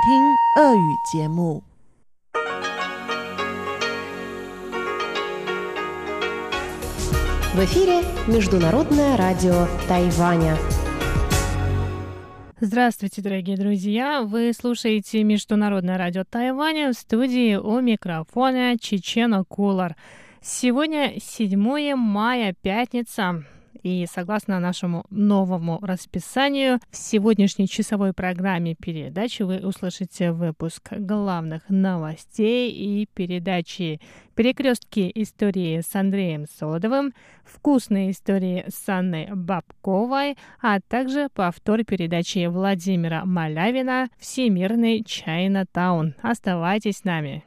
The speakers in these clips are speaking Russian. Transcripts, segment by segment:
听俄语节目。В эфире Международное радио Тайваня. Здравствуйте, дорогие друзья! Вы слушаете Международное радио Тайваня в студии у микрофона Чечена Кулар. Сегодня 7 мая, пятница. И согласно нашему новому расписанию, в сегодняшней часовой программе передачи вы услышите выпуск главных новостей и передачи «Перекрестки истории с Андреем Солодовым», «Вкусные истории с Анной Бабковой», а также повтор передачи Владимира Малявина «Всемирный Чайна Таун». Оставайтесь с нами.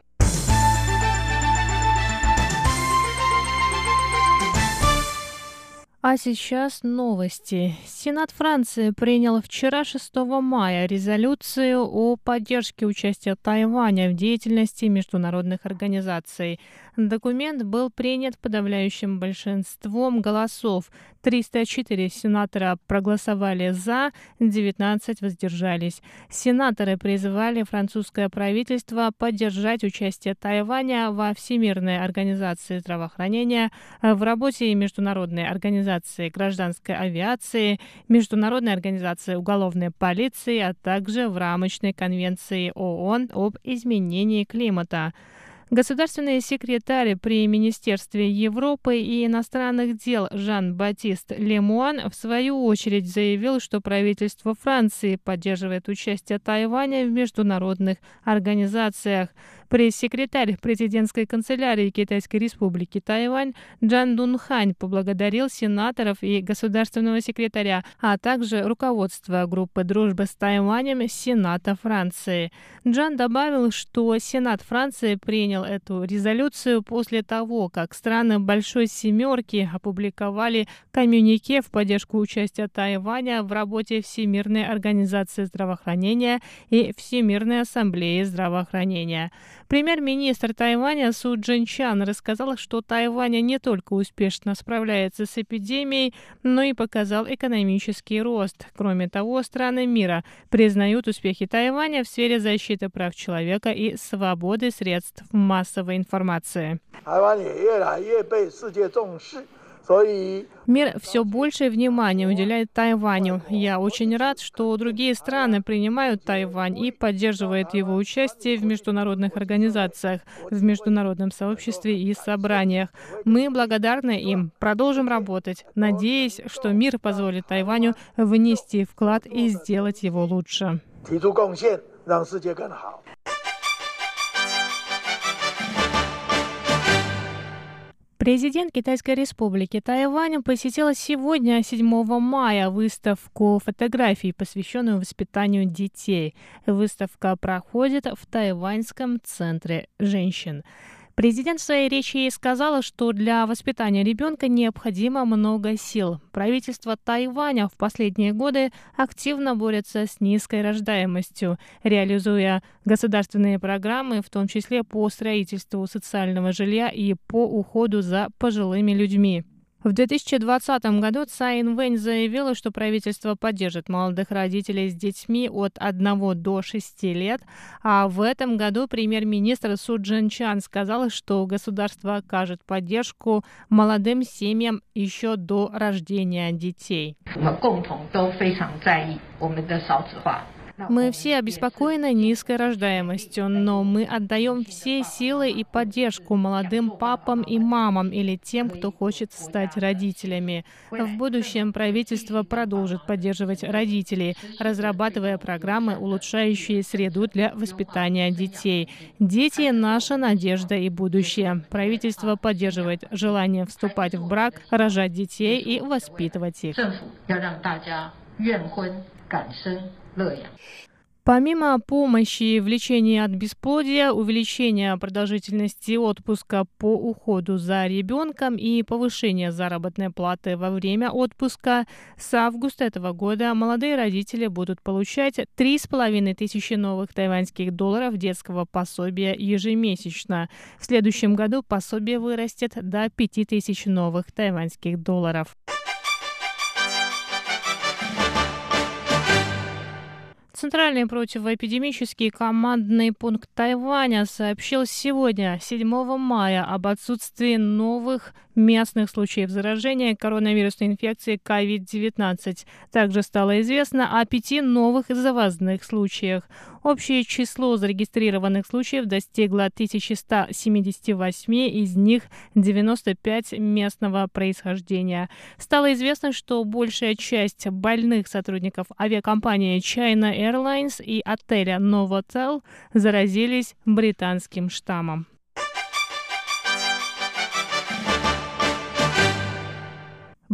А сейчас новости. Сенат Франции принял вчера 6 мая резолюцию о поддержке участия Тайваня в деятельности международных организаций. Документ был принят подавляющим большинством голосов. 304 сенатора проголосовали «за», 19 воздержались. Сенаторы призывали французское правительство поддержать участие Тайваня во Всемирной организации здравоохранения, в работе Международной организации гражданской авиации, Международной организации уголовной полиции, а также в рамочной конвенции ООН об изменении климата. Государственный секретарь при Министерстве Европы и иностранных дел Жан-Батист Лемуан в свою очередь заявил, что правительство Франции поддерживает участие Тайваня в международных организациях. Пресс-секретарь президентской канцелярии Китайской республики Тайвань Джан Дунхань поблагодарил сенаторов и государственного секретаря, а также руководство группы дружбы с Тайванем Сената Франции. Джан добавил, что Сенат Франции принял эту резолюцию после того, как страны Большой Семерки опубликовали коммюнике в поддержку участия Тайваня в работе Всемирной организации здравоохранения и Всемирной ассамблеи здравоохранения. Премьер-министр Тайваня Су Джинчан рассказал, что Тайвань не только успешно справляется с эпидемией, но и показал экономический рост. Кроме того, страны мира признают успехи Тайваня в сфере защиты прав человека и свободы средств массовой информации. Мир все большее внимание уделяет Тайваню. Я очень рад, что другие страны принимают Тайвань и поддерживают его участие в международных организациях, в международном сообществе и собраниях. Мы благодарны им. Продолжим работать, надеясь, что мир позволит Тайваню внести вклад и сделать его лучше. Президент Китайской республики Тайвань посетила сегодня, 7 мая, выставку фотографий, посвященную воспитанию детей. Выставка проходит в Тайваньском центре женщин. Президент в своей речи сказала, что для воспитания ребенка необходимо много сил. Правительство Тайваня в последние годы активно борется с низкой рождаемостью, реализуя государственные программы, в том числе по строительству социального жилья и по уходу за пожилыми людьми. В 2020 году Цай Инвэнь заявила, что правительство поддержит молодых родителей с детьми от 1 до 6 лет, а в этом году премьер-министр Су Джин Чан сказал, что государство окажет поддержку молодым семьям еще до рождения детей. Мы все обеспокоены низкой рождаемостью, но мы отдаем все силы и поддержку молодым папам и мамам или тем, кто хочет стать родителями. В будущем правительство продолжит поддерживать родителей, разрабатывая программы, улучшающие среду для воспитания детей. Дети — наша надежда и будущее. Правительство поддерживает желание вступать в брак, рожать детей и воспитывать их. Помимо помощи в лечении от бесплодия, увеличения продолжительности отпуска по уходу за ребенком и повышения заработной платы во время отпуска, с августа этого года молодые родители будут получать 3,5 тысячи новых тайваньских долларов детского пособия ежемесячно. В следующем году пособие вырастет до 5 тысяч новых тайваньских долларов. Центральный противоэпидемический командный пункт Тайваня сообщил сегодня, 7 мая, об отсутствии новых местных случаев заражения коронавирусной инфекцией COVID-19. Также стало известно о пяти новых завозных случаях. Общее число зарегистрированных случаев достигло 1178, из них 95 местного происхождения. Стало известно, что большая часть больных сотрудников авиакомпании China Airlines и отеля Novotel заразились британским штаммом.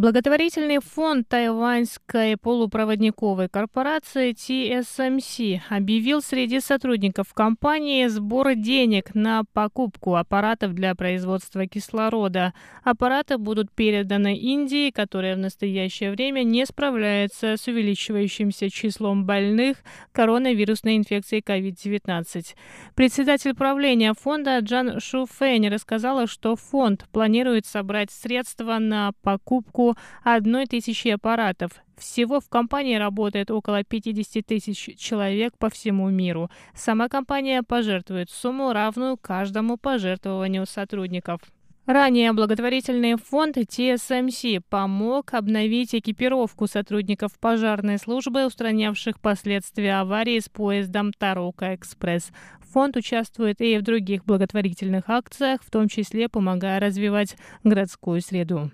Благотворительный фонд тайваньской полупроводниковой корпорации TSMC объявил среди сотрудников компании сбор денег на покупку аппаратов для производства кислорода. Аппараты будут переданы Индии, которая в настоящее время не справляется с увеличивающимся числом больных коронавирусной инфекцией COVID-19. Председатель правления фонда Джан Шуфэнь рассказала, что фонд планирует собрать средства на покупку одной тысячи аппаратов. Всего в компании работает около 50 тысяч человек по всему миру. Сама компания пожертвует сумму, равную каждому пожертвованию сотрудников. Ранее благотворительный фонд TSMC помог обновить экипировку сотрудников пожарной службы, устранявших последствия аварии с поездом Тарока Экспресс. Фонд участвует и в других благотворительных акциях, в том числе помогая развивать городскую среду.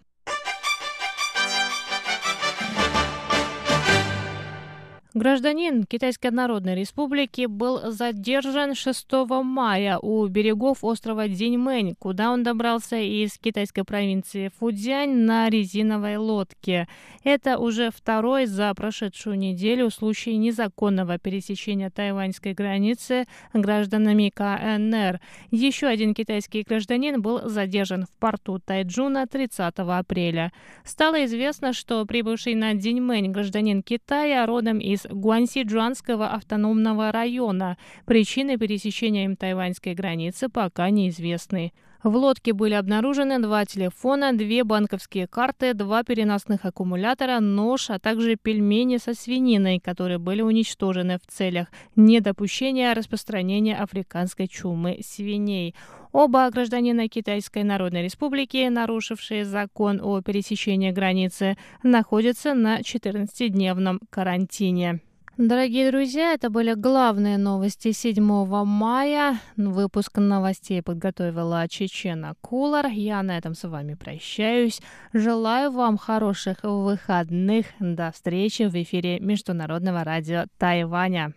Гражданин Китайской Народной Республики был задержан 6 мая у берегов острова Диньмэнь, куда он добрался из китайской провинции Фудзянь на резиновой лодке. Это уже второй за прошедшую неделю случай незаконного пересечения тайваньской границы гражданами КНР. Еще один китайский гражданин был задержан в порту Тайджуна 30 апреля. Стало известно, что прибывший на Диньмэнь гражданин Китая родом из Гуанси-Джуанского автономного района. Причины пересечения им тайваньской границы пока неизвестны. В лодке были обнаружены два телефона, две банковские карты, два переносных аккумулятора, нож, а также пельмени со свининой, которые были уничтожены в целях недопущения распространения африканской чумы свиней. Оба гражданина Китайской Народной Республики, нарушившие закон о пересечении границы, находятся на 14-дневном карантине. Дорогие друзья, это были главные новости 7 мая. Выпуск новостей подготовила Чечена Кулар. Я на этом с вами прощаюсь. Желаю вам хороших выходных. До встречи в эфире Международного радио Тайваня.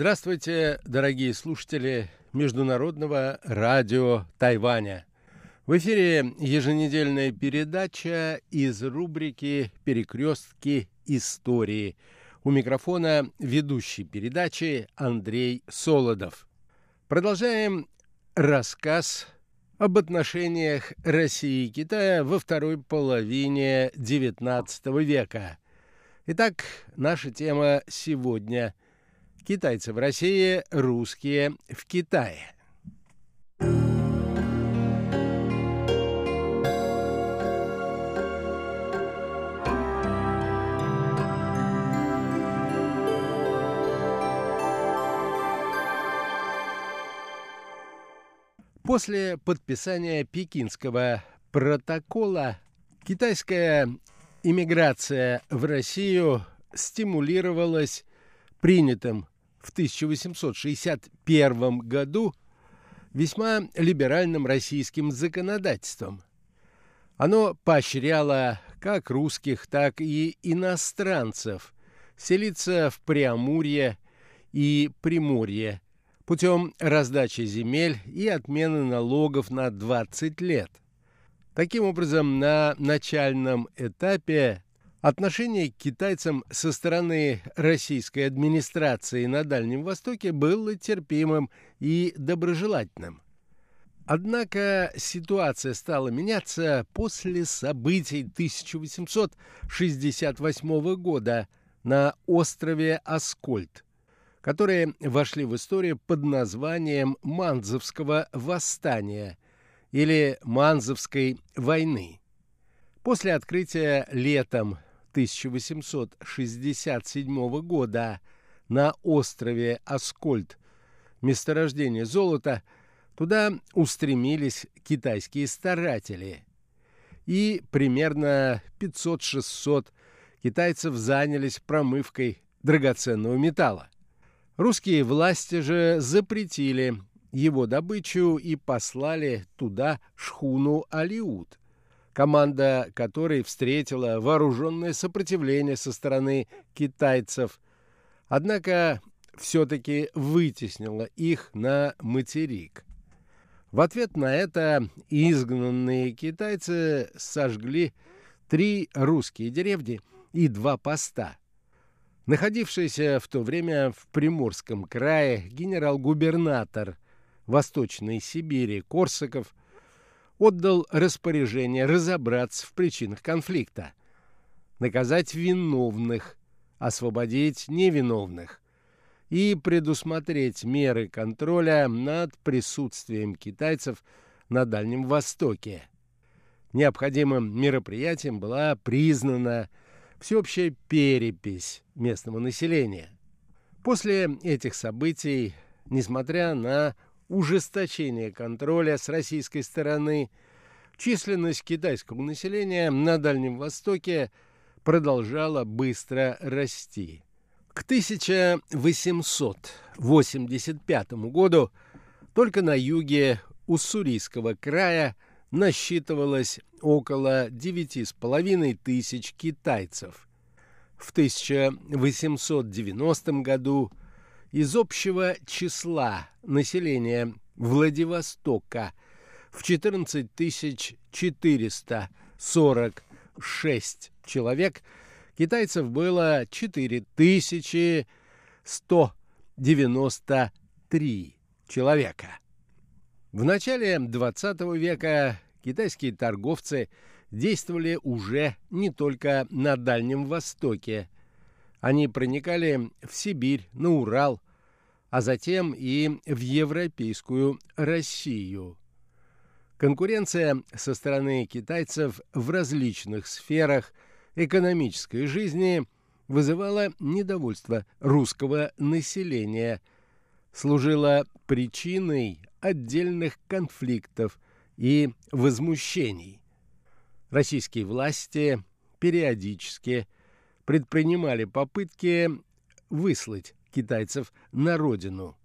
Здравствуйте, дорогие слушатели Международного радио Тайваня. В эфире еженедельная передача из рубрики «Перекрестки истории». У микрофона ведущий передачи Андрей Солодов. Продолжаем рассказ об отношениях России и Китая во второй половине XIX века. Итак, наша тема сегодня – Китайцы в России, русские в Китае. После подписания Пекинского протокола китайская иммиграция в Россию стимулировалась принятым в 1861 году весьма либеральным российским законодательством. Оно поощряло как русских, так и иностранцев селиться в Преамурье и Приморье путем раздачи земель и отмены налогов на 20 лет. Таким образом, на начальном этапе Отношение к китайцам со стороны российской администрации на Дальнем Востоке было терпимым и доброжелательным. Однако ситуация стала меняться после событий 1868 года на острове Аскольд, которые вошли в историю под названием Манзовского восстания или Манзовской войны. После открытия летом 1867 года на острове Аскольд месторождение золота, туда устремились китайские старатели. И примерно 500-600 китайцев занялись промывкой драгоценного металла. Русские власти же запретили его добычу и послали туда шхуну «Алиут», команда которой встретила вооруженное сопротивление со стороны китайцев, однако все-таки вытеснила их на материк. В ответ на это изгнанные китайцы сожгли три русские деревни и два поста. Находившийся в то время в Приморском крае генерал-губернатор Восточной Сибири Корсаков отдал распоряжение разобраться в причинах конфликта, наказать виновных, освободить невиновных и предусмотреть меры контроля над присутствием китайцев на Дальнем Востоке. Необходимым мероприятием была признана всеобщая перепись местного населения. После этих событий, несмотря на ужесточение контроля с российской стороны, численность китайского населения на Дальнем Востоке продолжала быстро расти. К 1885 году только на юге Уссурийского края насчитывалось около 9,5 тысяч китайцев. В 1890 году из общего числа населения Владивостока в 14 446 человек – Китайцев было 4193 человека. В начале XX века китайские торговцы действовали уже не только на Дальнем Востоке. Они проникали в Сибирь, на Урал, а затем и в европейскую Россию. Конкуренция со стороны китайцев в различных сферах – экономической жизни вызывала недовольство русского населения, служила причиной отдельных конфликтов и возмущений. Российские власти периодически предпринимали попытки выслать китайцев на родину.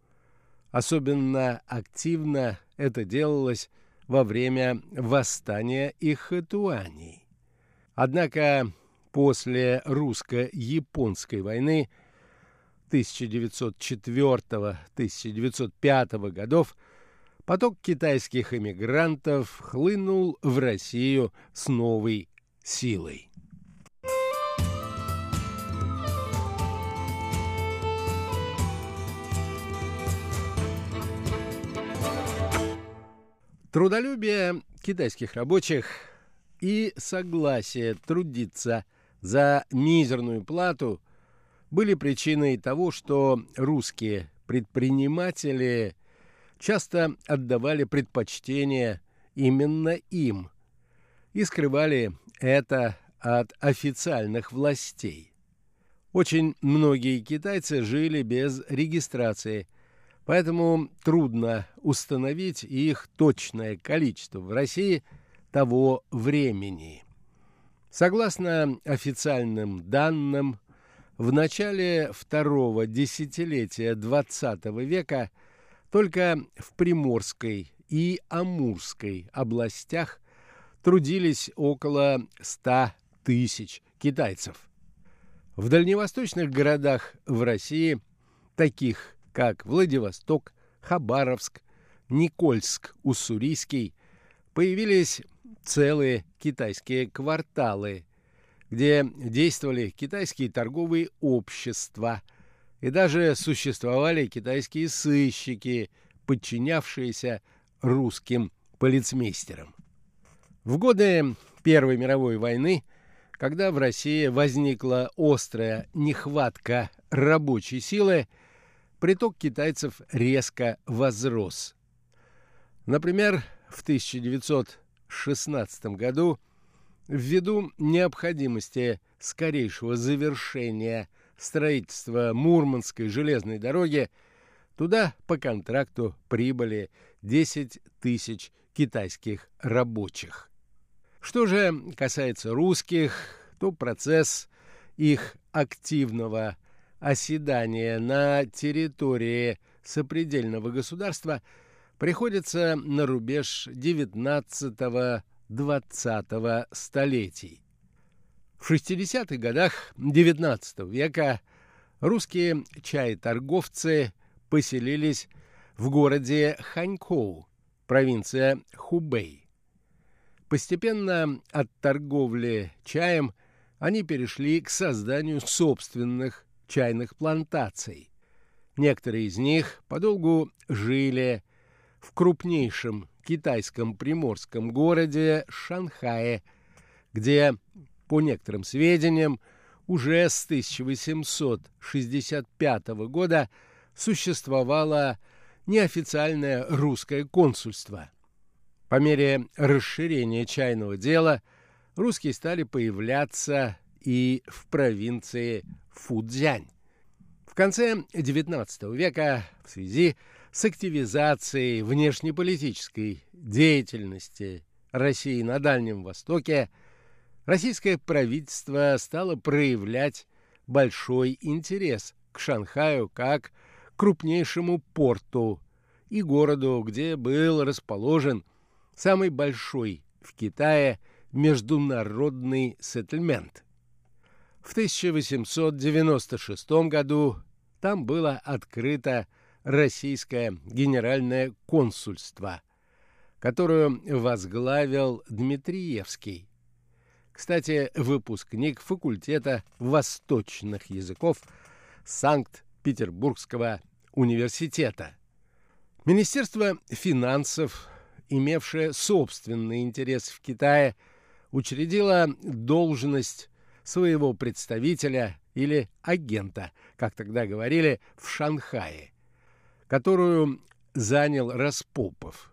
Особенно активно это делалось во время восстания Ихэтуаней. Однако после русско-японской войны 1904-1905 годов поток китайских эмигрантов хлынул в Россию с новой силой. Трудолюбие китайских рабочих и согласие трудиться за мизерную плату были причиной того, что русские предприниматели часто отдавали предпочтение именно им и скрывали это от официальных властей. Очень многие китайцы жили без регистрации, поэтому трудно установить их точное количество в России – того времени. Согласно официальным данным, в начале второго десятилетия XX века только в Приморской и Амурской областях трудились около 100 тысяч китайцев. В дальневосточных городах в России, таких как Владивосток, Хабаровск, Никольск, Уссурийский, появились целые китайские кварталы, где действовали китайские торговые общества и даже существовали китайские сыщики, подчинявшиеся русским полицмейстерам. В годы Первой мировой войны, когда в России возникла острая нехватка рабочей силы, приток китайцев резко возрос. Например, в 1916 году ввиду необходимости скорейшего завершения строительства Мурманской железной дороги туда по контракту прибыли 10 тысяч китайских рабочих. Что же касается русских, то процесс их активного оседания на территории сопредельного государства приходится на рубеж XIX-XX столетий. В 60-х годах XIX века русские чай-торговцы поселились в городе Ханькоу, провинция Хубэй. Постепенно от торговли чаем они перешли к созданию собственных чайных плантаций. Некоторые из них подолгу жили в крупнейшем китайском приморском городе Шанхае, где, по некоторым сведениям, уже с 1865 года существовало неофициальное русское консульство. По мере расширения чайного дела русские стали появляться и в провинции Фудзянь. В конце XIX века в связи с активизацией внешнеполитической деятельности России на Дальнем Востоке российское правительство стало проявлять большой интерес к Шанхаю как крупнейшему порту и городу, где был расположен самый большой в Китае международный сеттельмент. В 1896 году там было открыто российское генеральное консульство, которое возглавил Дмитриевский. Кстати, выпускник факультета восточных языков Санкт-Петербургского университета. Министерство финансов, имевшее собственный интерес в Китае, учредило должность своего представителя или агента, как тогда говорили, в Шанхае, которую занял Распопов.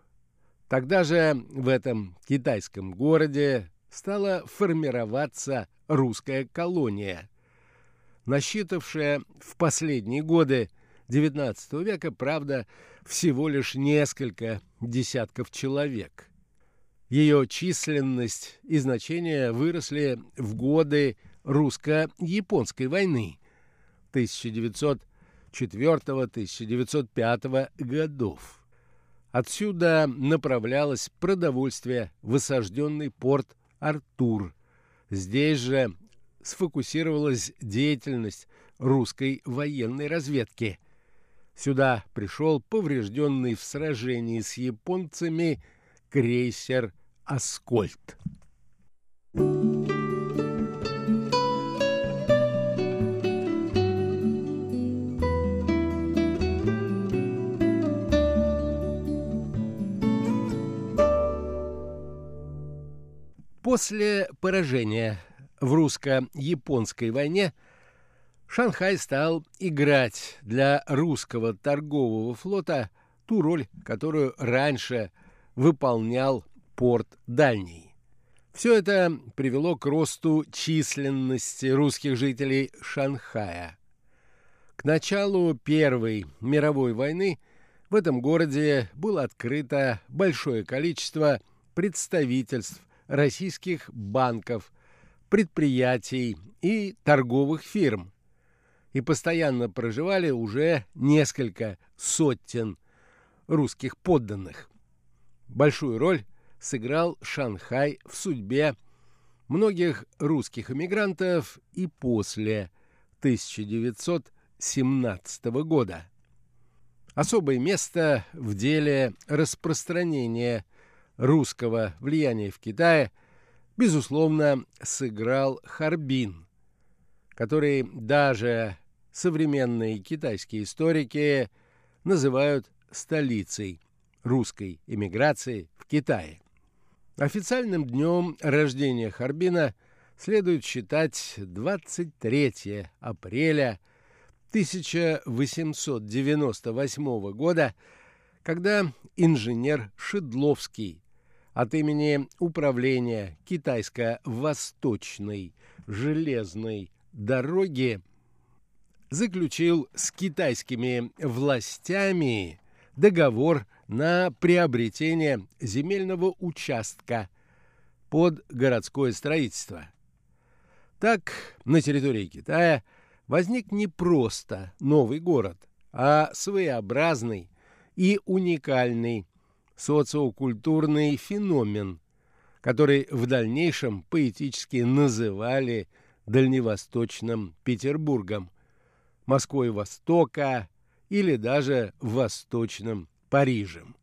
Тогда же в этом китайском городе стала формироваться русская колония, насчитавшая в последние годы XIX века, правда, всего лишь несколько десятков человек. Ее численность и значение выросли в годы русско-японской войны 1904-1905 годов. Отсюда направлялось продовольствие в осажденный порт Артур. Здесь же сфокусировалась деятельность русской военной разведки. Сюда пришел поврежденный в сражении с японцами крейсер «Аскольд». После поражения в русско-японской войне Шанхай стал играть для русского торгового флота ту роль, которую раньше выполнял порт Дальний. Все это привело к росту численности русских жителей Шанхая. К началу Первой мировой войны в этом городе было открыто большое количество представительств российских банков, предприятий и торговых фирм, и постоянно проживали уже несколько сотен русских подданных. Большую роль сыграл Шанхай в судьбе многих русских эмигрантов и после 1917 года. Особое место в деле распространения русского влияния в Китае, безусловно, сыграл Харбин, который даже современные китайские историки называют столицей русской эмиграции в Китае. Официальным днем рождения Харбина следует считать 23 апреля 1898 года, когда инженер Шедловский от имени Управления Китайско-Восточной железной дороги заключил с китайскими властями договор на приобретение земельного участка под городское строительство. Так, на территории Китая возник не просто новый город, а своеобразный и уникальный социокультурный феномен, который в дальнейшем поэтически называли Дальневосточным Петербургом, Москвой Востока или даже Восточным Парижем.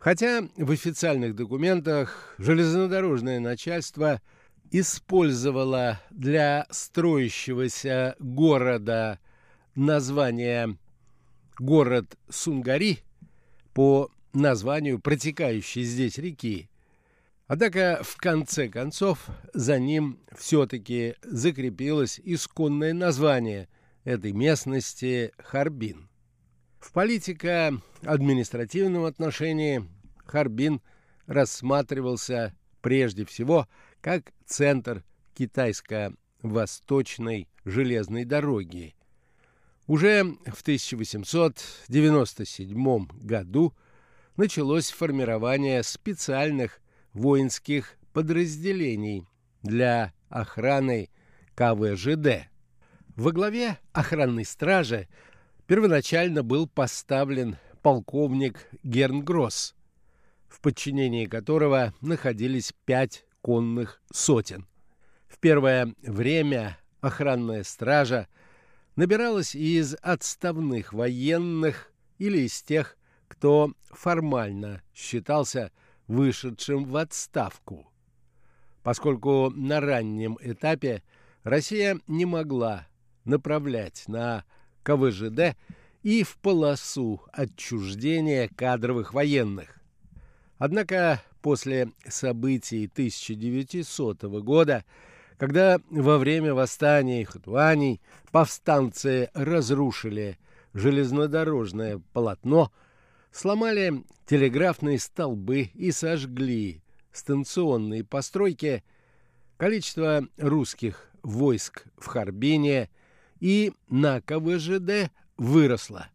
Хотя в официальных документах железнодорожное начальство использовало для строящегося города название город Сунгари по названию протекающей здесь реки. Однако, в конце концов, за ним все-таки закрепилось исконное название этой местности Харбин. В политико-административном отношении Харбин рассматривался прежде всего как центр китайско-восточной железной дороги. Уже в 1897 году началось формирование специальных воинских подразделений для охраны КВЖД. Во главе охранной стражи первоначально был поставлен полковник Гернгросс, в подчинении которого находились пять конных сотен. В первое время охранная стража набиралась из отставных военных или из тех, кто формально считался вышедшим в отставку. Поскольку на раннем этапе Россия не могла направлять на КВЖД и в полосу отчуждения кадровых военных. Однако после событий 1900 года, когда во время восстания Хатуаней повстанцы разрушили железнодорожное полотно, сломали телеграфные столбы и сожгли станционные постройки, количество русских войск в Харбине и на КВЖД выросло,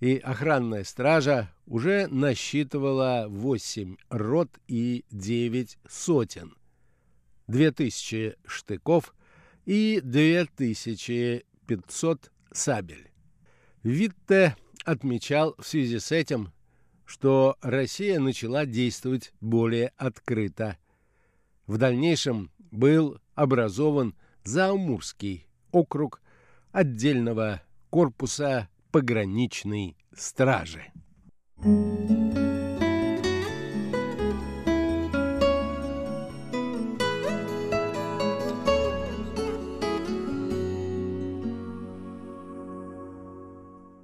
и охранная стража уже насчитывала 8 рот и 9 сотен, 2000 штыков и 2500 сабель. Витте отмечал в связи с этим, что Россия начала действовать более открыто. В дальнейшем был образован Заамурский округ отдельного корпуса пограничной стражи.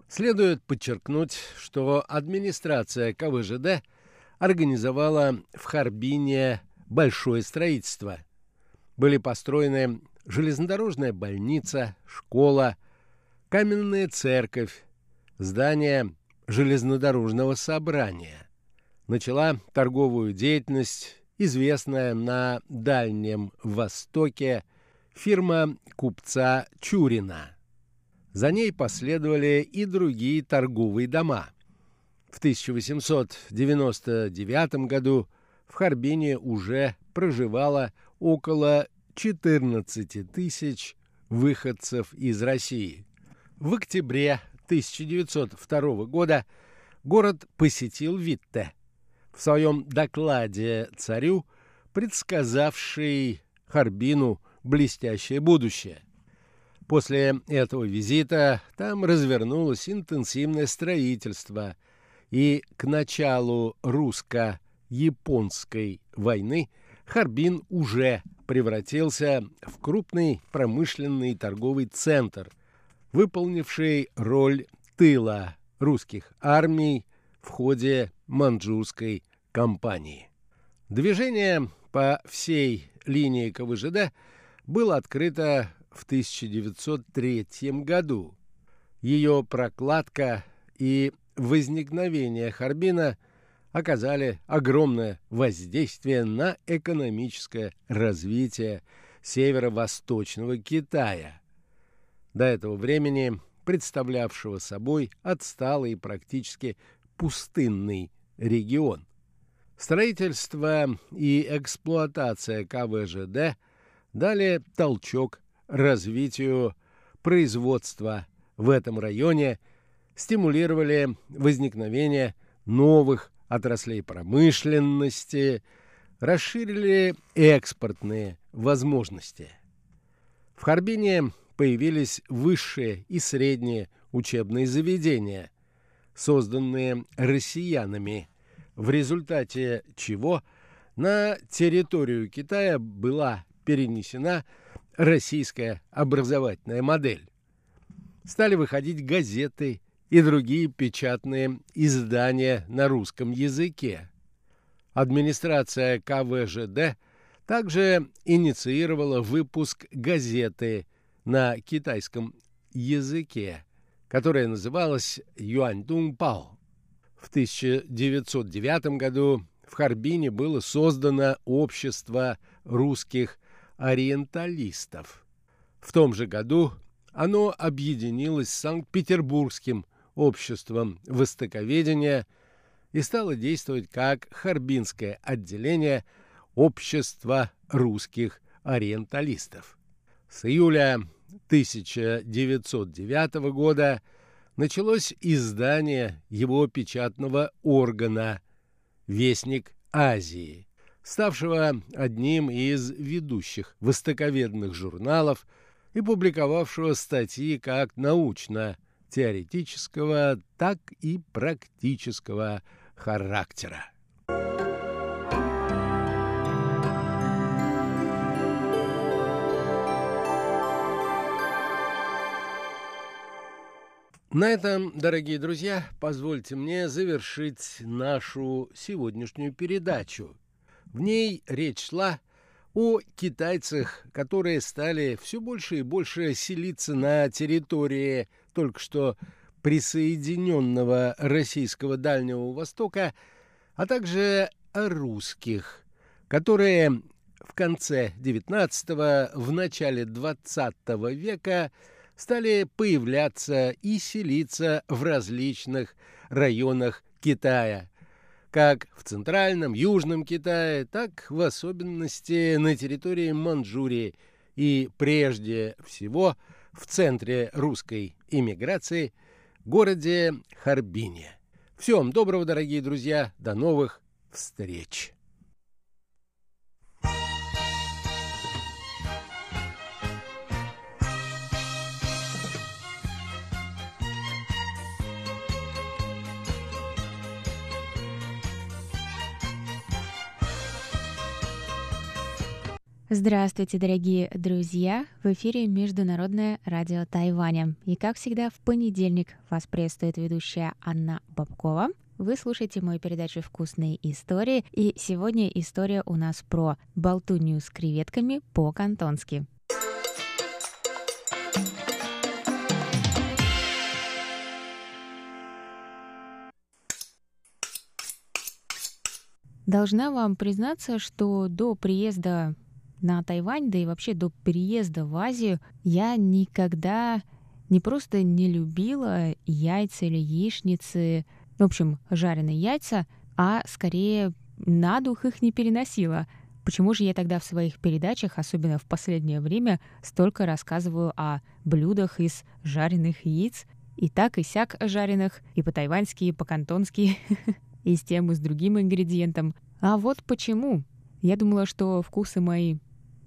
Следует подчеркнуть, что администрация КВЖД организовала в Харбине большое строительство. Были построены железнодорожная больница, школа, каменная церковь, здание железнодорожного собрания. Начала торговую деятельность известная на Дальнем Востоке фирма купца Чурина. За ней последовали и другие торговые дома. В 1899 году в Харбине уже проживало около 14 тысяч выходцев из России. В октябре 1902 года город посетил Витте, в своем докладе царю, предсказавший Харбину блестящее будущее. После этого визита там развернулось интенсивное строительство, и к началу русско-японской войны Харбин уже превратился в крупный промышленный торговый центр, выполнивший роль тыла русских армий в ходе манчжурской кампании. Движение по всей линии КВЖД было открыто в 1903 году. Ее прокладка и возникновение Харбина оказали огромное воздействие на экономическое развитие северо-восточного Китая, до этого времени представлявшего собой отсталый и практически пустынный регион. Строительство и эксплуатация КВЖД дали толчок развитию производства в этом районе, стимулировали возникновение новых отраслей промышленности, расширили экспортные возможности. В Харбине появились высшие и средние учебные заведения, созданные россиянами – в результате чего на территорию Китая была перенесена российская образовательная модель. Стали выходить газеты и другие печатные издания на русском языке. Администрация КВЖД также инициировала выпуск газеты на китайском языке, которая называлась «Юаньдун Пао». В 1909 году в Харбине было создано общество русских ориенталистов. В том же году оно объединилось с Санкт-Петербургским обществом востоковедения и стало действовать как Харбинское отделение общества русских ориенталистов. С июля 1909 года началось издание его печатного органа «Вестник Азии», ставшего одним из ведущих востоковедных журналов и публиковавшего статьи как научно-теоретического, так и практического характера. На этом, дорогие друзья, позвольте мне завершить нашу сегодняшнюю передачу. В ней речь шла о китайцах, которые стали все больше и больше селиться на территории только что присоединенного российского Дальнего Востока, а также о русских, которые в конце XIX, в начале XX века – стали появляться и селиться в различных районах Китая, как в центральном, южном Китае, так в особенности на территории Манчжурии и прежде всего в центре русской иммиграции, городе Харбине. Всем доброго, дорогие друзья, до новых встреч! Здравствуйте, дорогие друзья! В эфире Международное радио Тайваня. И, как всегда, в понедельник вас приветствует ведущая Анна Бабкова. Вы слушаете мою передачу «Вкусные истории», и сегодня история у нас про болтунью с креветками по-кантонски. Должна вам признаться, что до приезда на Тайвань, да и вообще до переезда в Азию, я никогда не просто не любила яйца или яичницы, в общем, жареные яйца, а скорее на дух их не переносила. Почему же я тогда в своих передачах, особенно в последнее время, столько рассказываю о блюдах из жареных яиц, и так и сяк жареных, и по-тайваньски, и по-кантонски, и с тем, и с другим ингредиентом. А вот почему. Я думала, что вкусы мои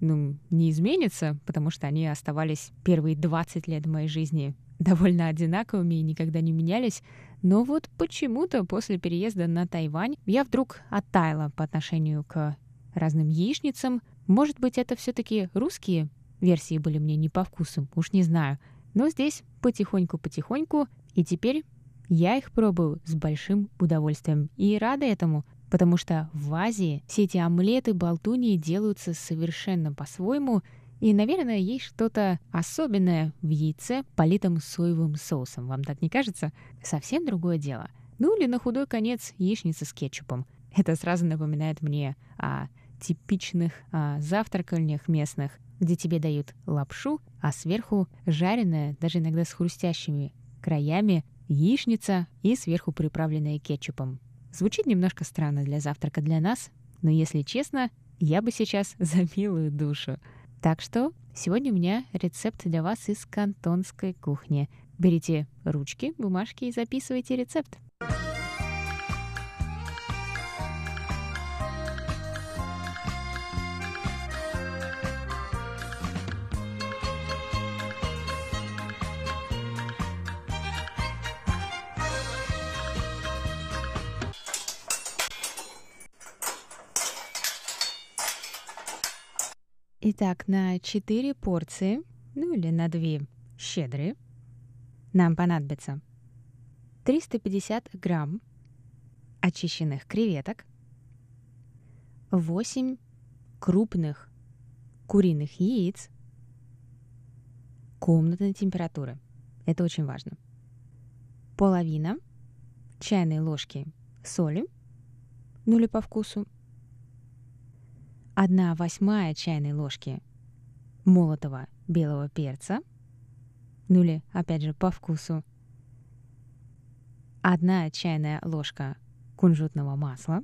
ну, не изменится, потому что они оставались первые 20 лет моей жизни довольно одинаковыми и никогда не менялись. Но вот почему-то после переезда на Тайвань я вдруг оттаяла по отношению к разным яичницам. Может быть, это все-таки русские версии были мне не по вкусу, уж не знаю. Но здесь потихоньку-потихоньку, и теперь я их пробую с большим удовольствием и рада этому, потому что в Азии все эти омлеты, болтуньи делаются совершенно по-своему, И, наверное, есть что-то особенное в яйце, политом соевым соусом. Вам так не кажется? Совсем другое дело. Ну или на худой конец яичница с кетчупом. Это сразу напоминает мне о типичных о завтракальнях местных, где тебе дают лапшу, а сверху жареная, даже иногда с хрустящими краями, яичница и сверху приправленная кетчупом. Звучит немножко странно для завтрака для нас, но если честно, я бы сейчас за милую душу. Так что сегодня у меня рецепт для вас из кантонской кухни. Берите ручки, бумажки и записывайте рецепт. Итак, на 4 порции, ну или на 2 щедрые, нам понадобится 350 грамм очищенных креветок, 8 крупных куриных яиц комнатной температуры. Это очень важно. Половина чайной ложки соли, ну или по вкусу, 1 восьмая чайной ложки молотого белого перца, ну или, опять же, по вкусу, 1 чайная ложка кунжутного масла,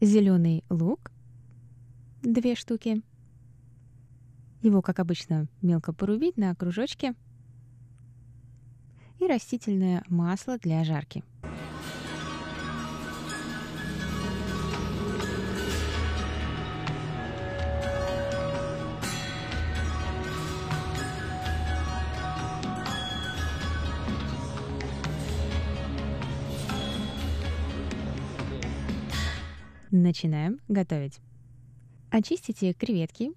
зеленый лук, две штуки. Его, как обычно, мелко порубить на кружочки. И растительное масло для жарки – Начинаем готовить. Очистите креветки,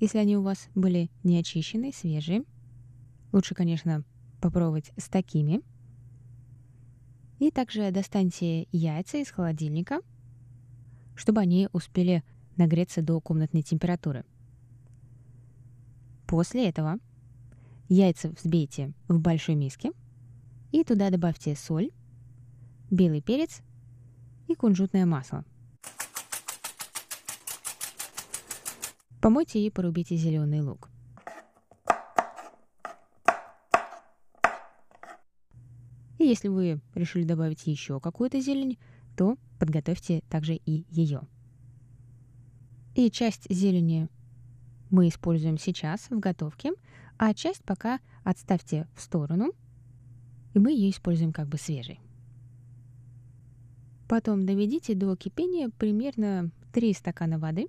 если они у вас были не очищены, свежие. Лучше, конечно, попробовать с такими. И также достаньте яйца из холодильника, чтобы они успели нагреться до комнатной температуры. После этого яйца взбейте в большой миске и туда добавьте соль, белый перец и кунжутное масло. Помойте и порубите зеленый лук. И если вы решили добавить еще какую-то зелень, то подготовьте также и ее. И часть зелени мы используем сейчас в готовке, а часть пока отставьте в сторону, и мы ее используем как бы свежей. Потом доведите до кипения примерно 3 стакана воды.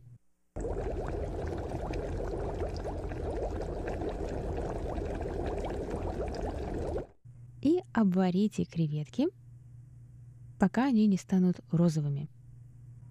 И обварите креветки, пока они не станут розовыми.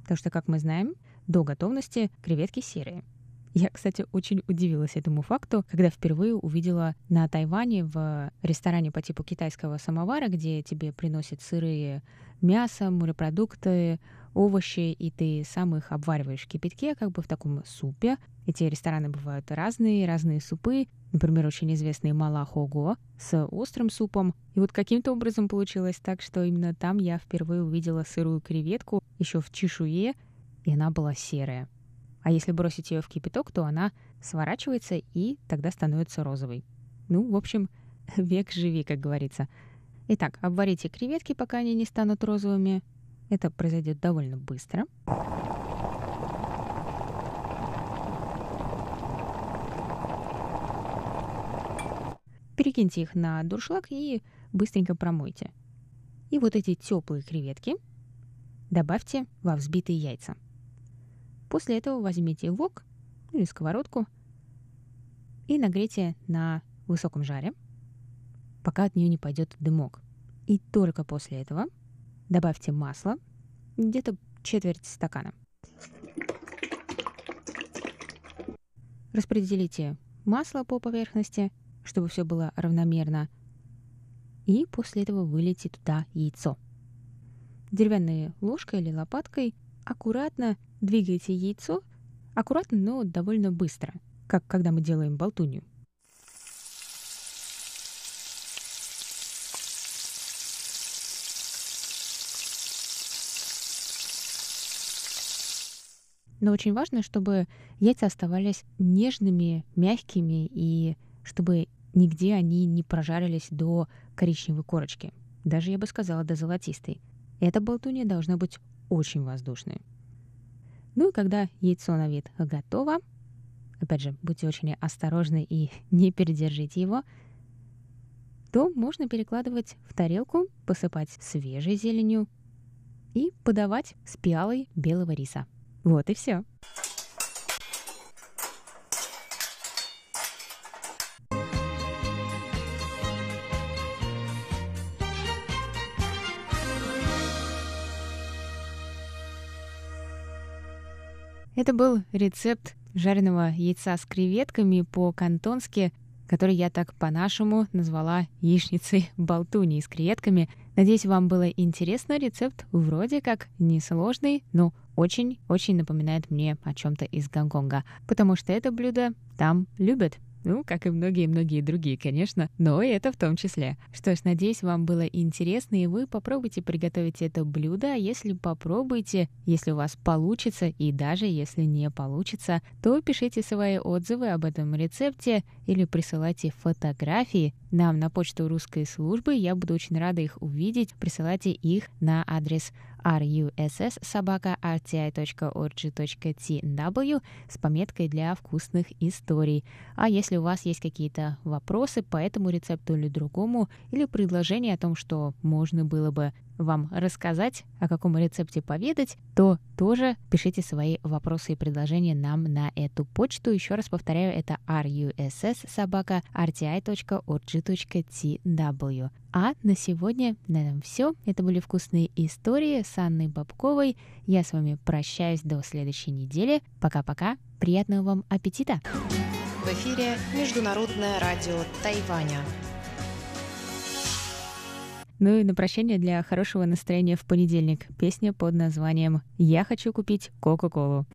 Потому что, как мы знаем, до готовности креветки серые – я, кстати, очень удивилась этому факту, когда впервые увидела на Тайване в ресторане по типу китайского самовара, где тебе приносят сырые мясо, морепродукты, овощи, и ты сам их обвариваешь в кипятке, как бы в таком супе. Эти рестораны бывают разные, разные супы. Например, очень известный Малахого с острым супом. И вот каким-то образом получилось так, что именно там я впервые увидела сырую креветку еще в чешуе, и она была серая. А если бросить ее в кипяток, то она сворачивается и тогда становится розовой. Ну, в общем, век живи, как говорится. Итак, обварите креветки, пока они не станут розовыми. Это произойдет довольно быстро. Перекиньте их на дуршлаг и быстренько промойте. И вот эти теплые креветки добавьте во взбитые яйца. После этого возьмите вок или сковородку и нагрейте на высоком жаре, пока от нее не пойдет дымок. И только после этого добавьте масло, где-то четверть стакана. Распределите масло по поверхности, чтобы все было равномерно. И после этого вылейте туда яйцо. Деревянной ложкой или лопаткой аккуратно двигайте яйцо Аккуратно, но довольно быстро, как когда мы делаем болтунью. Но очень важно, чтобы яйца оставались нежными, мягкими, и чтобы нигде они не прожарились до коричневой корочки. Даже, я бы сказала, до золотистой. Эта болтунья должна быть очень воздушной. Ну и когда яйцо на вид готово, опять же, будьте очень осторожны и не передержите его, то можно перекладывать в тарелку, посыпать свежей зеленью и подавать с пиалой белого риса. Вот и все. Это был рецепт жареного яйца с креветками по-кантонски, который я так по-нашему назвала яичницей болтуни с креветками. Надеюсь, вам было интересно. Рецепт вроде как несложный, но очень-очень напоминает мне о чем-то из Гонконга, потому что это блюдо там любят. Ну, как и многие-многие другие, конечно, но и это в том числе. Что ж, надеюсь, вам было интересно, и вы попробуйте приготовить это блюдо. А если попробуете, если у вас получится, и даже если не получится, то пишите свои отзывы об этом рецепте или присылайте фотографии нам на почту русской службы. Я буду очень рада их увидеть. Присылайте их на адрес russsobaka.rti.org.tw с пометкой для вкусных историй. А если у вас есть какие-то вопросы по этому рецепту или другому, или предложения о том, что можно было бы вам рассказать, о каком рецепте поведать, то тоже пишите свои вопросы и предложения нам на эту почту. Еще раз повторяю, это russsobaka.rti.org.tw. А на сегодня на этом все. Это были вкусные истории с Анной Бабковой. Я с вами прощаюсь до следующей недели. Пока-пока. Приятного вам аппетита! В эфире Международное радио Тайваня. Ну и на прощание для хорошего настроения в понедельник песня под названием «Я хочу купить Кока-Колу».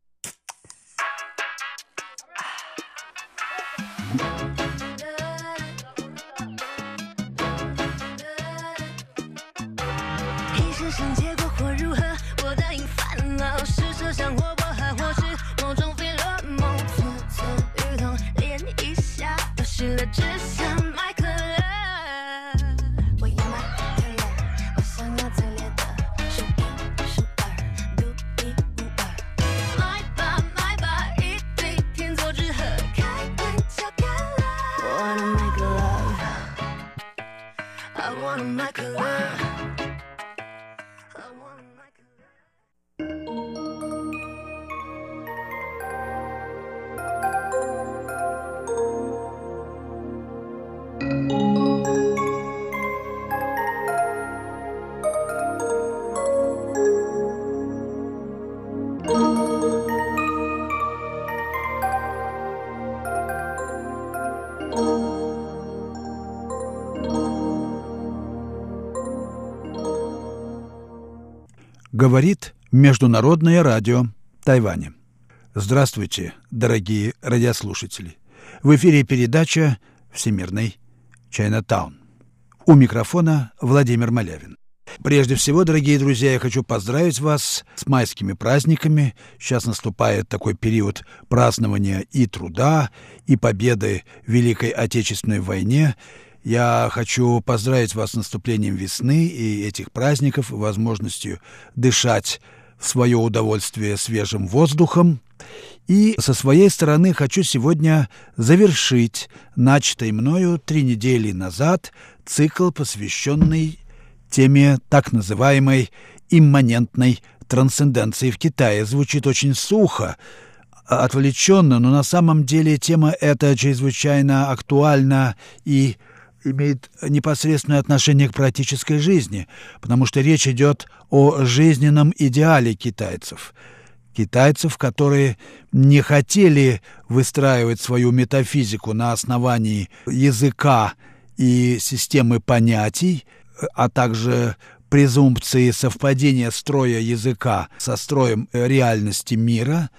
Говорит Международное радио Тайваня. Здравствуйте, дорогие радиослушатели. В эфире передача «Всемирный Чайнатаун». У микрофона Владимир Малявин. Прежде всего, дорогие друзья, я хочу поздравить вас с майскими праздниками. Сейчас наступает такой период празднования и труда, и победы в Великой Отечественной войне. Я хочу поздравить вас с наступлением весны и этих праздников, возможностью дышать в свое удовольствие свежим воздухом. И со своей стороны хочу сегодня завершить начатый мною три недели назад цикл, посвященный теме так называемой имманентной трансценденции в Китае. Звучит очень сухо, отвлеченно, но на самом деле тема эта чрезвычайно актуальна и имеет непосредственное отношение к практической жизни, потому что речь идет о жизненном идеале китайцев. Китайцев, которые не хотели выстраивать свою метафизику на основании языка и системы понятий, а также презумпции совпадения строя языка со строем реальности мира,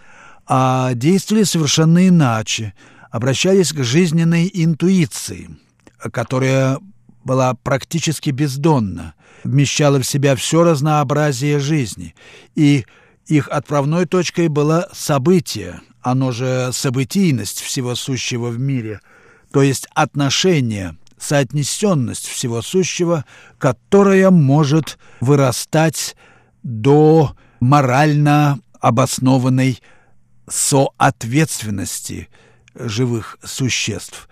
а действовали совершенно иначе, обращались к жизненной интуиции, которая была практически бездонна, вмещала в себя все разнообразие жизни, и их отправной точкой было событие, оно же событийность всего сущего в мире, то есть отношение, соотнесенность всего сущего, которая может вырастать до морально обоснованной соответственности живых существ.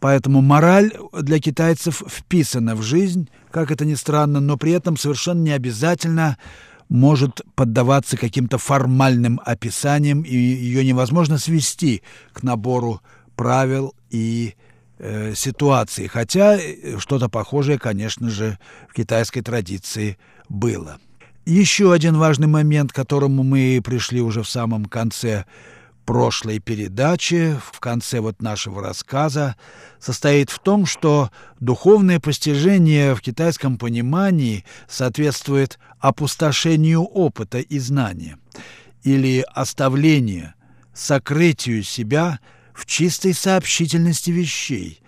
Поэтому мораль для китайцев вписана в жизнь, как это ни странно, но при этом совершенно не обязательно может поддаваться каким-то формальным описаниям, и ее невозможно свести к набору правил и э, ситуаций. Хотя э, что-то похожее, конечно же, в китайской традиции было. Еще один важный момент, к которому мы пришли уже в самом конце прошлой передачи, в конце вот нашего рассказа, состоит в том, что духовное постижение в китайском понимании соответствует опустошению опыта и знания или оставлению, сокрытию себя в чистой сообщительности вещей,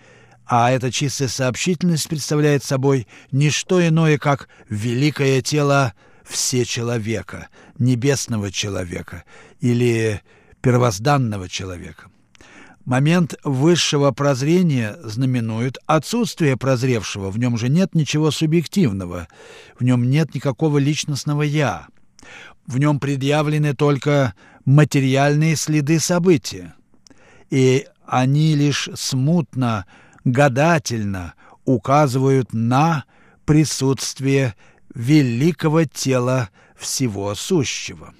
а эта чистая сообщительность представляет собой не что иное, как великое тело все человека, небесного человека или первозданного человека. Момент высшего прозрения знаменует отсутствие прозревшего, в нем же нет ничего субъективного, в нем нет никакого личностного «я», в нем предъявлены только материальные следы события, и они лишь смутно, гадательно указывают на присутствие великого тела всего сущего.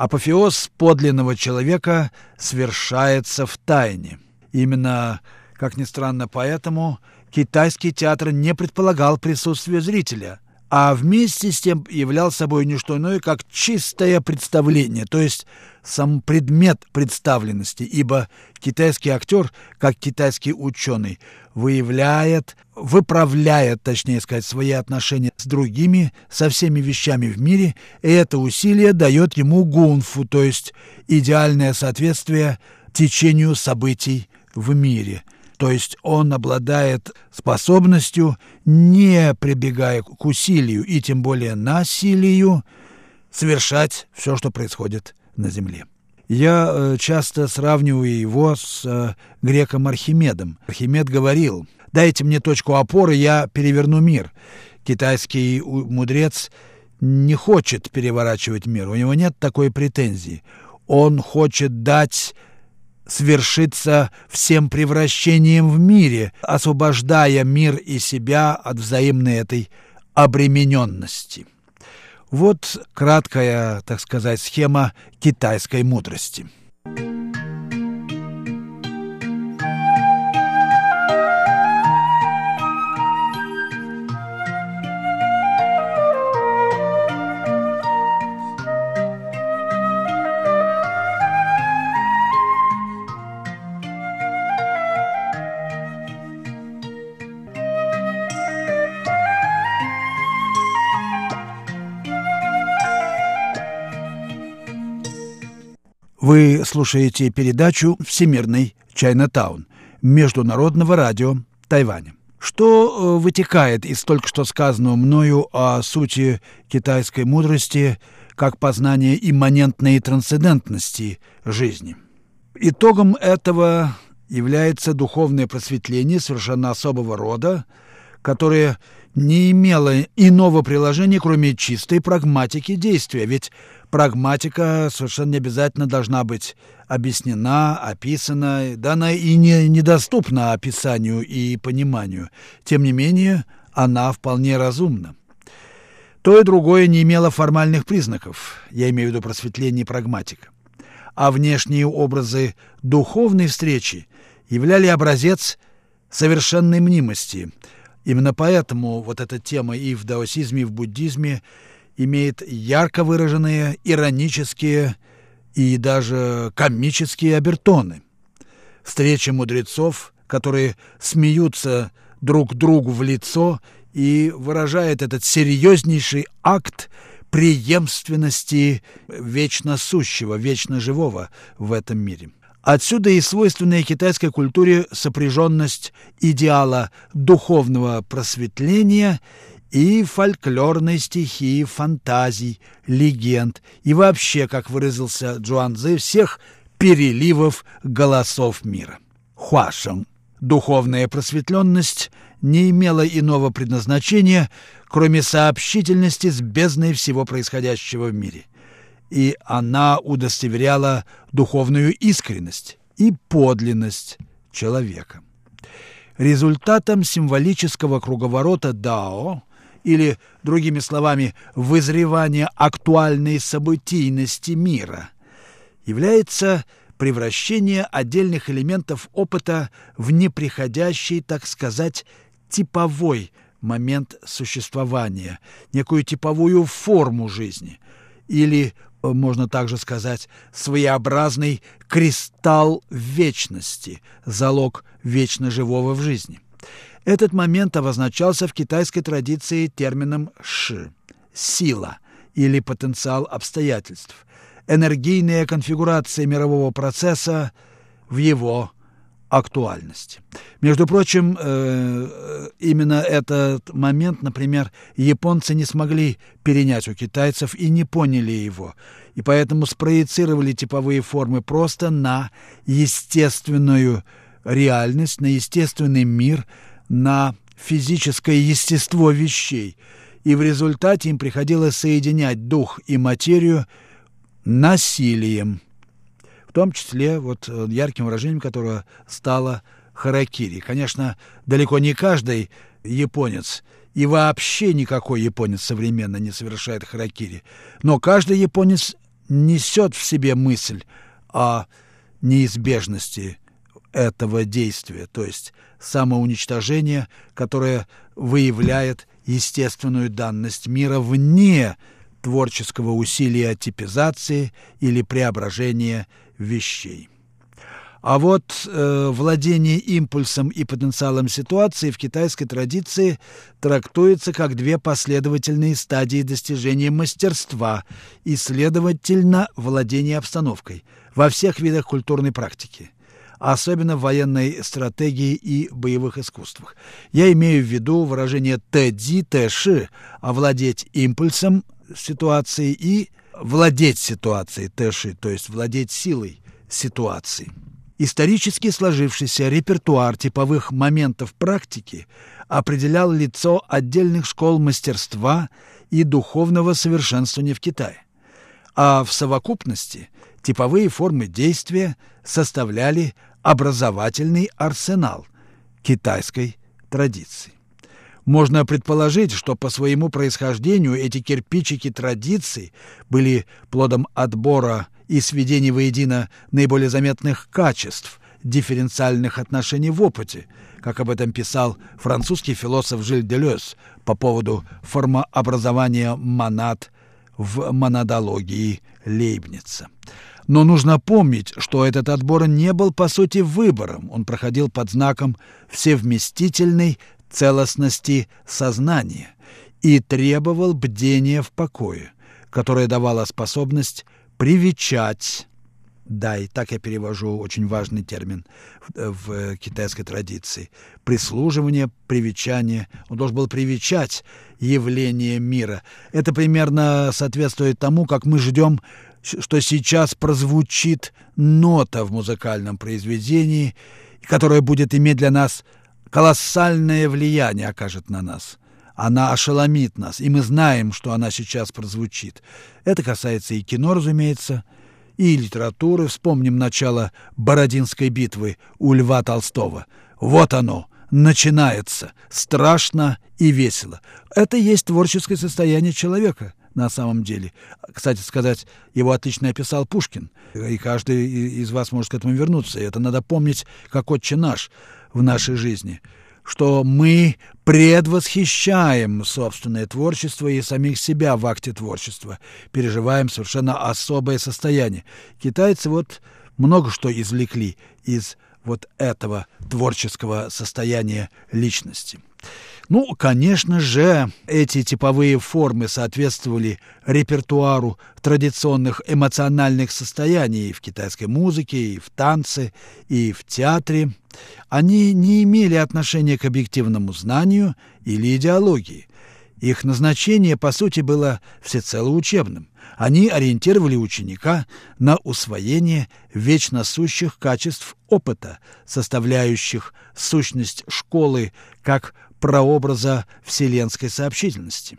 Апофеоз подлинного человека свершается в тайне. Именно, как ни странно, поэтому китайский театр не предполагал присутствие зрителя, а вместе с тем являл собой не что иное, как чистое представление, то есть сам предмет представленности, ибо китайский актер, как китайский ученый, выявляет, выправляет, точнее сказать, свои отношения с другими, со всеми вещами в мире, и это усилие дает ему гунфу, то есть идеальное соответствие течению событий в мире. То есть он обладает способностью, не прибегая к усилию и тем более насилию, совершать все, что происходит на Земле. Я э, часто сравниваю его с э, греком Архимедом. Архимед говорил, дайте мне точку опоры, я переверну мир. Китайский мудрец не хочет переворачивать мир, у него нет такой претензии. Он хочет дать свершиться всем превращением в мире, освобождая мир и себя от взаимной этой обремененности. Вот краткая, так сказать, схема китайской мудрости. Слушаете передачу «Всемирный Чайнатаун» Международного радио Тайваня. Что э, вытекает из только что сказанного мною о сути китайской мудрости как познания имманентной трансцендентности жизни? Итогом этого является духовное просветление совершенно особого рода, которое не имело иного приложения, кроме чистой прагматики действия, ведь прагматика совершенно не обязательно должна быть объяснена, описана, да она и не, недоступна описанию и пониманию. Тем не менее, она вполне разумна. То и другое не имело формальных признаков, я имею в виду просветление и прагматика. А внешние образы духовной встречи являли образец совершенной мнимости. Именно поэтому вот эта тема и в даосизме, и в буддизме – имеет ярко выраженные иронические и даже комические обертоны. Встреча мудрецов, которые смеются друг другу в лицо и выражает этот серьезнейший акт преемственности вечно сущего, вечно живого в этом мире. Отсюда и свойственная китайской культуре сопряженность идеала духовного просветления и фольклорной стихии, фантазий, легенд и вообще, как выразился Джуан Цзы, всех переливов голосов мира. Хуашeng. Духовная просветленность не имела иного предназначения, кроме сообщительности с бездной всего происходящего в мире. И она удостоверяла духовную искренность и подлинность человека. Результатом символического круговорота Дао или, другими словами, вызревания актуальной событийности мира является превращение отдельных элементов опыта в неприходящий, так сказать, типовой момент существования, некую типовую форму жизни, или, можно также сказать, своеобразный кристалл вечности, залог вечно живого в жизни. Этот момент обозначался в китайской традиции термином «ши» – «сила» или потенциал обстоятельств, энергийная конфигурация мирового процесса в его актуальности. Между прочим, э, именно этот момент, например, японцы не смогли перенять у китайцев и не поняли его, и поэтому спроецировали типовые формы просто на естественную реальность, на естественный мир, на физическое естество вещей, и в результате им приходилось соединять дух и материю насилием – в том числе вот э, ярким выражением которого стало харакири. Конечно, далеко не каждый японец и вообще никакой японец современно не совершает харакири, но каждый японец несет в себе мысль о неизбежности этого действия, то есть самоуничтожение, которое выявляет естественную данность мира вне творческого усилия типизации или преображения вещей. А вот э, владение импульсом и потенциалом ситуации в китайской традиции трактуется как две последовательные стадии достижения мастерства и, следовательно, владения обстановкой во всех видах культурной практики, особенно в военной стратегии и боевых искусствах. Я имею в виду выражение «тэдзи», «тэши» – овладеть импульсом ситуации и владеть ситуацией, тэши, то есть владеть силой ситуации. Исторически сложившийся репертуар типовых моментов практики определял лицо отдельных школ мастерства и духовного совершенствования в Китае. А в совокупности типовые формы действия составляли образовательный арсенал китайской традиции. Можно предположить, что по своему происхождению эти кирпичики традиций были плодом отбора и сведения воедино наиболее заметных качеств дифференциальных отношений в опыте, как об этом писал французский философ Жиль Делес по поводу формообразования монад в монадологии Лейбница. Но нужно помнить, что этот отбор не был по сути выбором, он проходил под знаком всевместительной целостности сознания и требовал бдения в покое, которое давало способность привечать да, и так я перевожу очень важный термин в, в китайской традиции. Прислуживание, привечание. Он должен был привечать явление мира. Это примерно соответствует тому, как мы ждем, что сейчас прозвучит нота в музыкальном произведении, которая будет иметь для нас колоссальное влияние окажет на нас. Она ошеломит нас, и мы знаем, что она сейчас прозвучит. Это касается и кино, разумеется, и литературы. Вспомним начало Бородинской битвы у Льва Толстого. Вот оно, начинается, страшно и весело. Это есть творческое состояние человека на самом деле. Кстати сказать, его отлично описал Пушкин, и каждый из вас может к этому вернуться. И это надо помнить, как отче наш – в нашей жизни, что мы предвосхищаем собственное творчество и самих себя в акте творчества, переживаем совершенно особое состояние. Китайцы вот много что извлекли из вот этого творческого состояния личности. Ну, конечно же, эти типовые формы соответствовали репертуару традиционных эмоциональных состояний в китайской музыке, и в танце, и в театре. Они не имели отношения к объективному знанию или идеологии. Их назначение, по сути, было всецело учебным. Они ориентировали ученика на усвоение вечно сущих качеств опыта, составляющих сущность школы как прообраза вселенской сообщительности.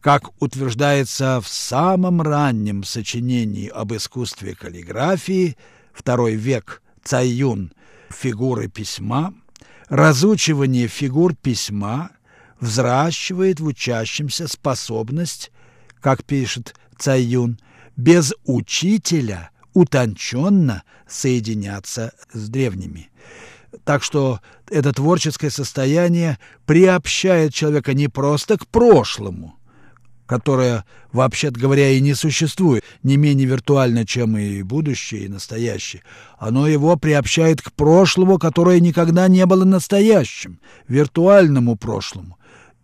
Как утверждается в самом раннем сочинении об искусстве каллиграфии, второй век Цайюн «Фигуры письма», разучивание фигур письма взращивает в учащемся способность, как пишет Цайюн, без учителя утонченно соединяться с древними. Так что это творческое состояние приобщает человека не просто к прошлому, которое, вообще говоря, и не существует, не менее виртуально, чем и будущее, и настоящее. Оно его приобщает к прошлому, которое никогда не было настоящим, виртуальному прошлому,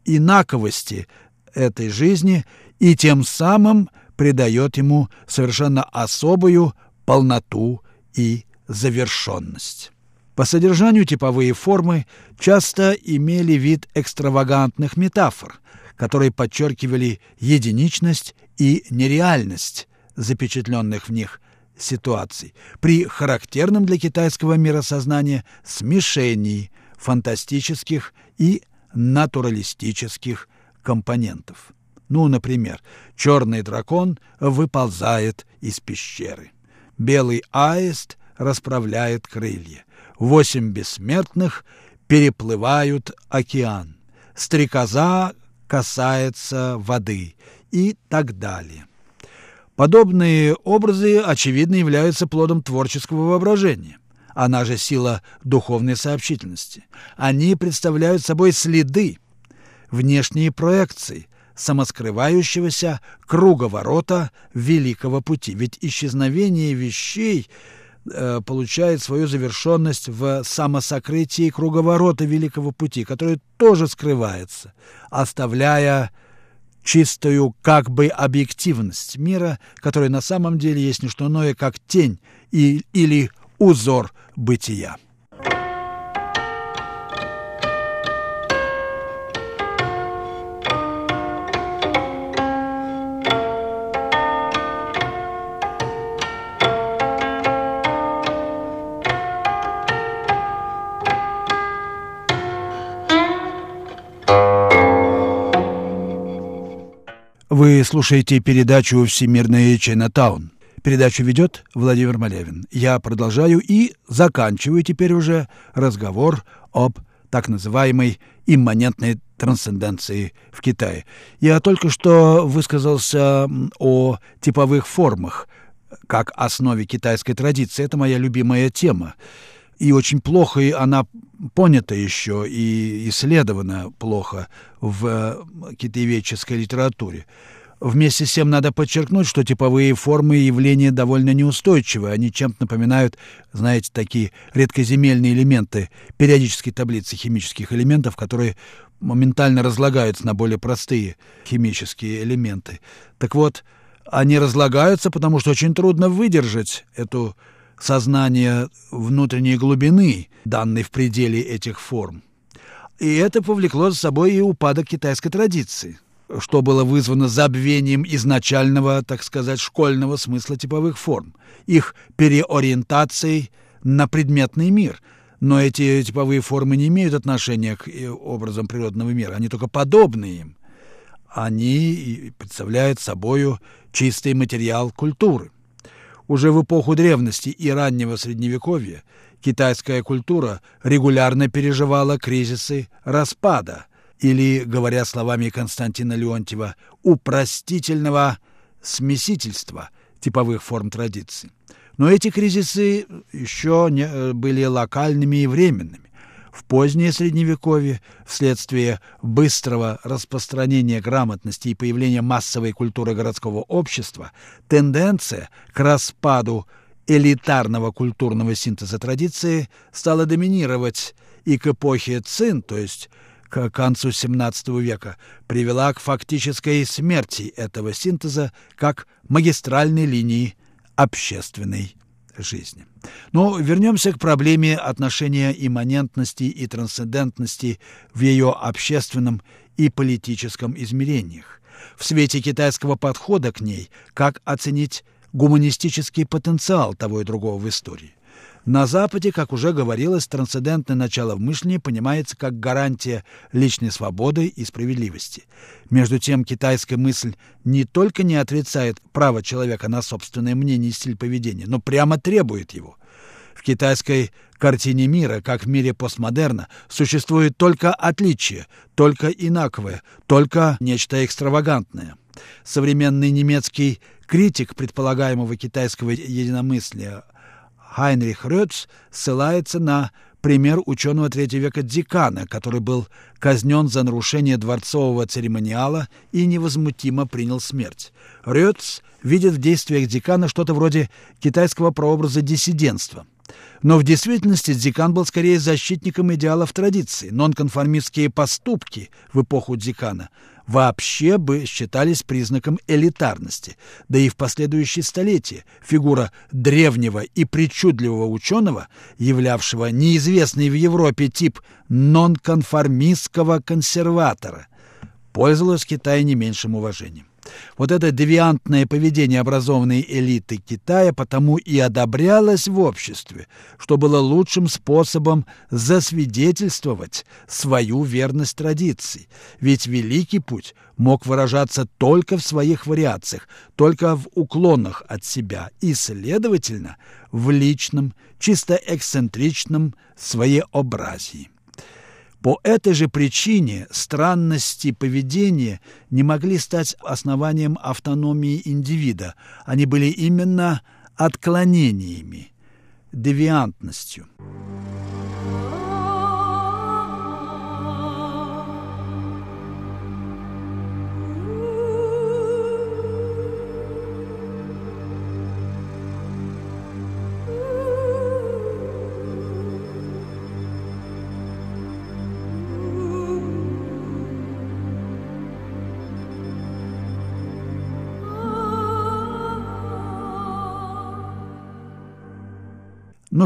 инаковости этой жизни и тем самым придает ему совершенно особую полноту и завершенность. По содержанию типовые формы часто имели вид экстравагантных метафор, которые подчеркивали единичность и нереальность запечатленных в них ситуаций при характерном для китайского миросознания смешении фантастических и натуралистических компонентов. Ну, например, черный дракон выползает из пещеры, белый аист расправляет крылья, восемь бессмертных переплывают океан, стрекоза касается воды и так далее. Подобные образы, очевидно, являются плодом творческого воображения. Она же сила духовной сообщительности. Они представляют собой следы, внешние проекции самоскрывающегося круговорота великого пути. Ведь исчезновение вещей – получает свою завершенность в самосокрытии круговорота Великого Пути, который тоже скрывается, оставляя чистую как бы объективность мира, который на самом деле есть не что иное, как тень и, или узор бытия. Слушаете передачу «Всемирный Чайнатаун». Передачу ведет Владимир Малявин. Я продолжаю и заканчиваю теперь уже разговор об так называемой имманентной трансценденции в Китае. Я только что высказался о типовых формах как основе китайской традиции. Это моя любимая тема и очень плохо и она понята еще и исследована плохо в китаеведческой литературе. Вместе с тем надо подчеркнуть, что типовые формы и явления довольно неустойчивы. Они чем-то напоминают, знаете, такие редкоземельные элементы периодической таблицы химических элементов, которые моментально разлагаются на более простые химические элементы. Так вот, они разлагаются, потому что очень трудно выдержать эту сознание внутренней глубины, данной в пределе этих форм. И это повлекло за собой и упадок китайской традиции, что было вызвано забвением изначального, так сказать, школьного смысла типовых форм, их переориентацией на предметный мир. Но эти типовые формы не имеют отношения к э, образам природного мира, они только подобны им. Они представляют собою чистый материал культуры. Уже в эпоху древности и раннего средневековья китайская культура регулярно переживала кризисы распада или, говоря словами Константина Леонтьева, упростительного смесительства типовых форм традиций. Но эти кризисы еще не, э, были локальными и временными. В позднее Средневековье, вследствие быстрого распространения грамотности и появления массовой культуры городского общества, тенденция к распаду элитарного культурного синтеза традиции стала доминировать и к эпохе Цин, то есть к концу XVII века привела к фактической смерти этого синтеза как магистральной линии общественной жизни. Но вернемся к проблеме отношения имманентности и трансцендентности в ее общественном и политическом измерениях. В свете китайского подхода к ней, как оценить гуманистический потенциал того и другого в истории. На Западе, как уже говорилось, трансцендентное начало в мышлении понимается как гарантия личной свободы и справедливости. Между тем, китайская мысль не только не отрицает право человека на собственное мнение и стиль поведения, но прямо требует его. В китайской картине мира, как в мире постмодерна, существует только отличие, только инаковое, только нечто экстравагантное. Современный немецкий критик предполагаемого китайского единомыслия Хайнрих Рёц ссылается на пример ученого третьего века Дикана, который был казнен за нарушение дворцового церемониала и невозмутимо принял смерть. Рёц видит в действиях Дикана что-то вроде китайского прообраза диссидентства. Но в действительности Дикан был скорее защитником идеалов традиции. Нонконформистские поступки в эпоху Дикана вообще бы считались признаком элитарности. Да и в последующие столетия фигура древнего и причудливого ученого, являвшего неизвестный в Европе тип нонконформистского консерватора, пользовалась в Китае не меньшим уважением. Вот это девиантное поведение образованной элиты Китая потому и одобрялось в обществе, что было лучшим способом засвидетельствовать свою верность традиции. Ведь великий путь мог выражаться только в своих вариациях, только в уклонах от себя и, следовательно, в личном, чисто эксцентричном своеобразии. По этой же причине странности поведения не могли стать основанием автономии индивида. Они были именно отклонениями, девиантностью.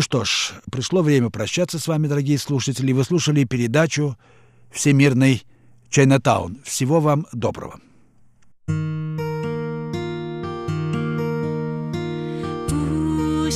Ну что ж, пришло время прощаться с вами, дорогие слушатели. Вы слушали передачу «Всемирный Чайнатаун». Всего вам доброго. 无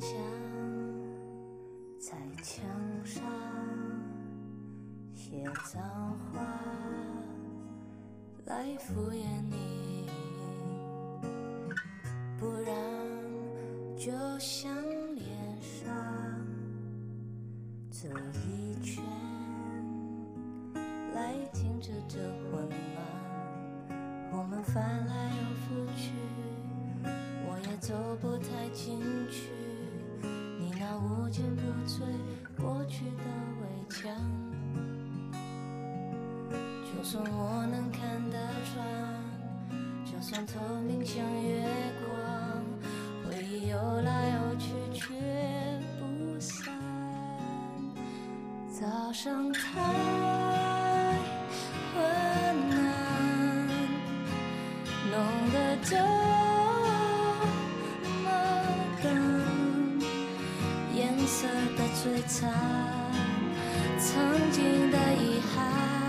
想在墙上写脏话来敷衍你，不然就像脸上这一圈来停止这混乱，我们翻来又覆去。我也走不太进去。你那无坚不摧过去的围墙，就算我能看得穿，就算透明像月光，曾经的遗憾，